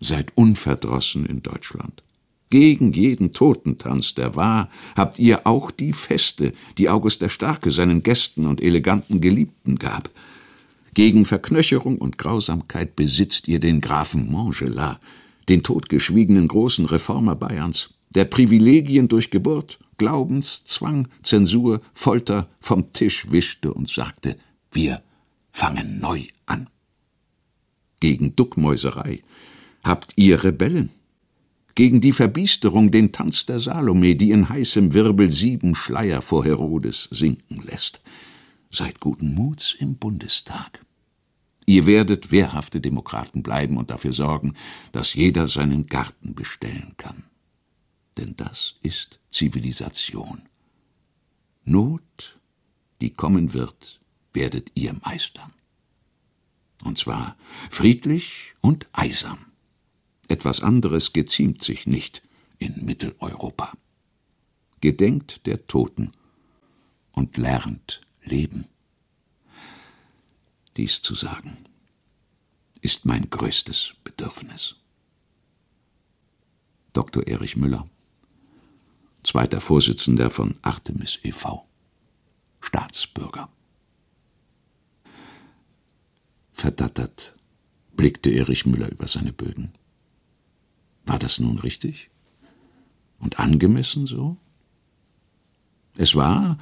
Seid unverdrossen in Deutschland. Gegen jeden Totentanz, der war, habt ihr auch die Feste, die August der Starke seinen Gästen und eleganten Geliebten gab. Gegen Verknöcherung und Grausamkeit besitzt ihr den Grafen Montgelat, den totgeschwiegenen großen Reformer Bayerns, der Privilegien durch Geburt, Glaubenszwang, Zensur, Folter vom Tisch wischte und sagte, wir fangen neu an. Gegen Duckmäuserei habt ihr Rebellen, gegen die Verbiesterung den Tanz der Salome, die in heißem Wirbel sieben Schleier vor Herodes sinken lässt. Seid guten Muts im Bundestag. Ihr werdet wehrhafte Demokraten bleiben und dafür sorgen, dass jeder seinen Garten bestellen kann. Denn das ist Zivilisation. Not, die kommen wird, werdet ihr meistern. Und zwar friedlich und eisam. Etwas anderes geziemt sich nicht in Mitteleuropa. Gedenkt der Toten und lernt leben. Dies zu sagen ist mein größtes Bedürfnis. Dr. Erich Müller, zweiter Vorsitzender von Artemis e.V., Staatsbürger. Verdattert blickte Erich Müller über seine Bögen. War das nun richtig? Und angemessen so? Es war,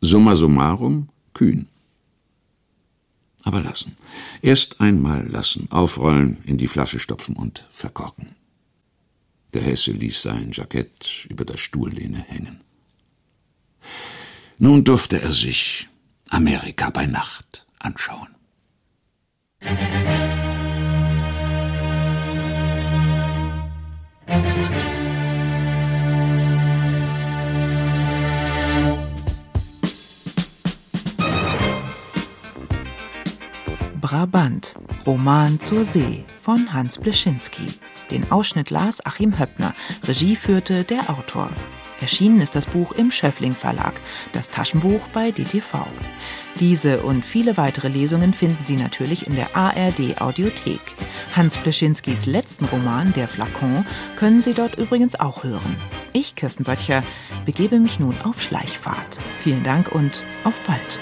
summa summarum, kühn. Aber lassen. Erst einmal lassen, aufrollen, in die Flasche stopfen und verkorken. Der Hesse ließ sein Jackett über der Stuhllehne hängen. Nun durfte er sich Amerika bei Nacht anschauen. Brabant, Roman zur See von Hans Bleschinski. Den Ausschnitt las Achim Höppner, Regie führte der Autor. Erschienen ist das Buch im Schöffling Verlag, das Taschenbuch bei DTV. Diese und viele weitere Lesungen finden Sie natürlich in der ARD Audiothek. Hans Pleschinskis letzten Roman, Der Flakon, können Sie dort übrigens auch hören. Ich, Kirsten Böttcher, begebe mich nun auf Schleichfahrt. Vielen Dank und auf bald.